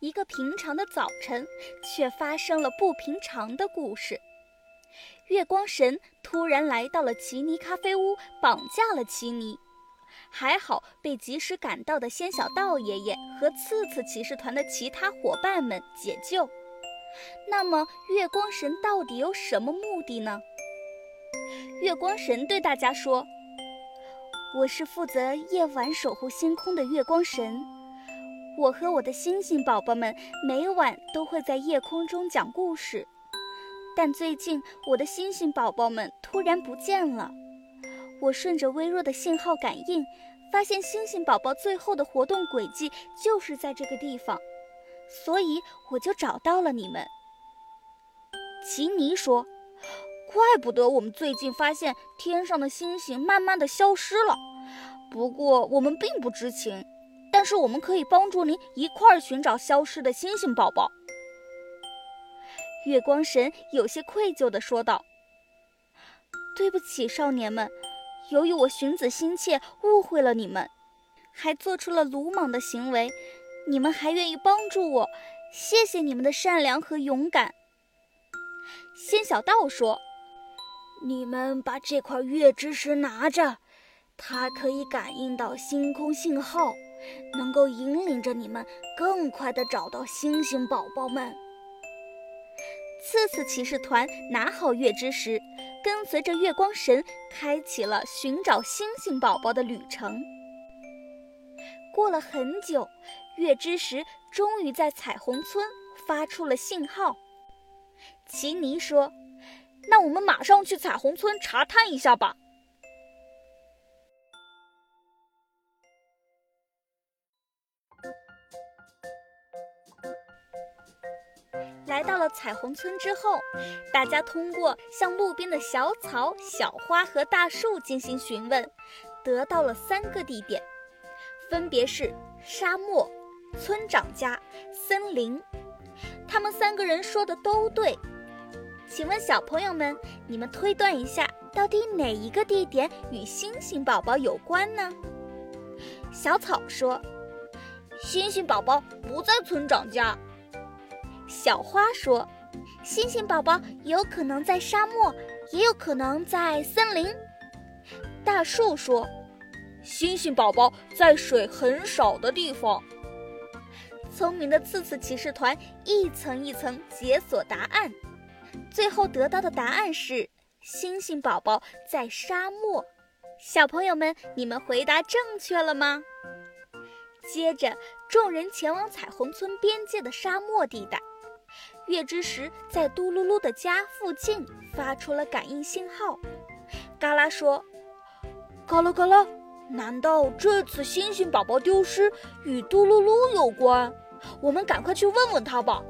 一个平常的早晨，却发生了不平常的故事。月光神突然来到了奇尼咖啡屋，绑架了奇尼。还好被及时赶到的仙小道爷爷和次次骑士团的其他伙伴们解救。那么，月光神到底有什么目的呢？月光神对大家说：“我是负责夜晚守护星空的月光神。我和我的星星宝宝们每晚都会在夜空中讲故事。但最近，我的星星宝宝们突然不见了。我顺着微弱的信号感应，发现星星宝宝最后的活动轨迹就是在这个地方，所以我就找到了你们。”奇尼说。怪不得我们最近发现天上的星星慢慢的消失了，不过我们并不知情，但是我们可以帮助您一块儿寻找消失的星星宝宝。月光神有些愧疚地说道：“对不起，少年们，由于我寻子心切，误会了你们，还做出了鲁莽的行为，你们还愿意帮助我，谢谢你们的善良和勇敢。”仙小道说。你们把这块月之石拿着，它可以感应到星空信号，能够引领着你们更快地找到星星宝宝们。次次骑士团拿好月之石，跟随着月光神，开启了寻找星星宝宝的旅程。过了很久，月之石终于在彩虹村发出了信号。奇尼说。那我们马上去彩虹村查探一下吧。来到了彩虹村之后，大家通过向路边的小草、小花和大树进行询问，得到了三个地点，分别是沙漠、村长家、森林。他们三个人说的都对。请问小朋友们，你们推断一下，到底哪一个地点与星星宝宝有关呢？小草说：“星星宝宝不在村长家。”小花说：“星星宝宝有可能在沙漠，也有可能在森林。”大树说：“星星宝宝在水很少的地方。”聪明的刺刺骑士团一层一层解锁答案。最后得到的答案是星星宝宝在沙漠。小朋友们，你们回答正确了吗？接着，众人前往彩虹村边界的沙漠地带。月之石在嘟噜噜的家附近发出了感应信号。嘎啦说：“嘎啦嘎啦，难道这次星星宝宝丢失与嘟噜噜有关？我们赶快去问问他吧。”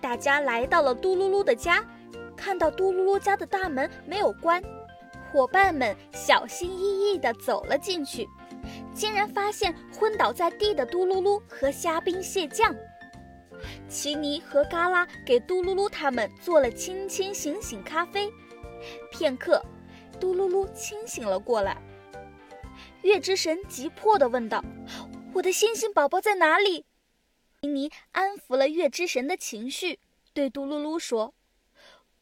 大家来到了嘟噜噜的家，看到嘟噜噜家的大门没有关，伙伴们小心翼翼地走了进去，竟然发现昏倒在地的嘟噜噜和虾兵蟹将。奇尼和嘎啦给嘟噜噜他们做了清清醒醒咖啡。片刻，嘟噜噜清醒了过来。月之神急迫地问道：“我的星星宝宝在哪里？”奇尼安抚了月之神的情绪，对嘟噜噜说：“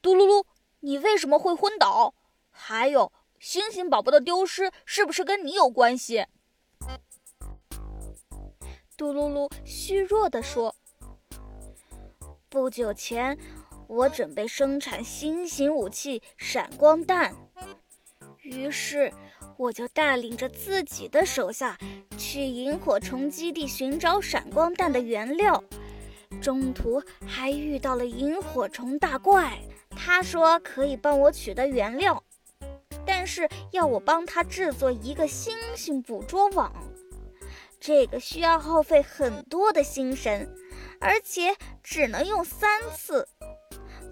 嘟噜噜，你为什么会昏倒？还有，星星宝宝的丢失是不是跟你有关系？”嘟噜噜虚弱地说：“不久前，我准备生产新型武器——闪光弹，于是……”我就带领着自己的手下去萤火虫基地寻找闪光弹的原料，中途还遇到了萤火虫大怪。他说可以帮我取得原料，但是要我帮他制作一个星星捕捉网，这个需要耗费很多的心神，而且只能用三次。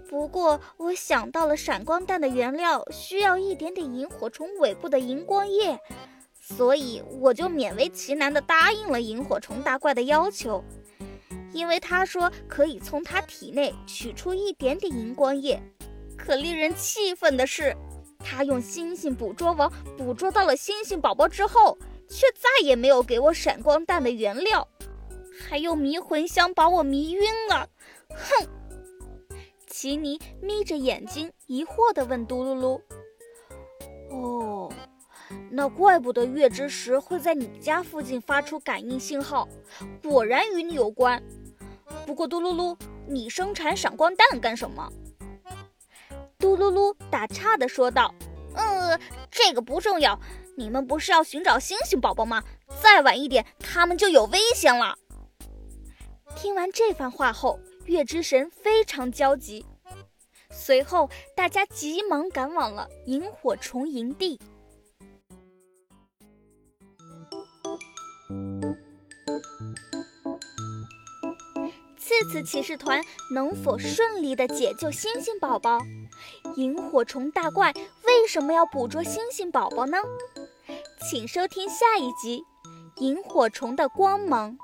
不过，我想到了闪光弹的原料需要一点点萤火虫尾部的荧光液，所以我就勉为其难地答应了萤火虫大怪的要求。因为他说可以从他体内取出一点点荧光液。可令人气愤的是，他用星星捕捉网捕捉到了星星宝宝之后，却再也没有给我闪光弹的原料。还用迷魂香把我迷晕了。哼！奇尼眯着眼睛，疑惑地问嘟噜噜：“哦，那怪不得月之石会在你家附近发出感应信号，果然与你有关。不过，嘟噜噜，你生产闪光弹干什么？”嘟噜噜打岔地说道：“嗯，这个不重要。你们不是要寻找星星宝宝吗？再晚一点，他们就有危险了。”听完这番话后，月之神非常焦急。随后，大家急忙赶往了萤火虫营地。次次骑士团能否顺利的解救星星宝宝？萤火虫大怪为什么要捕捉星星宝宝呢？请收听下一集《萤火虫的光芒》。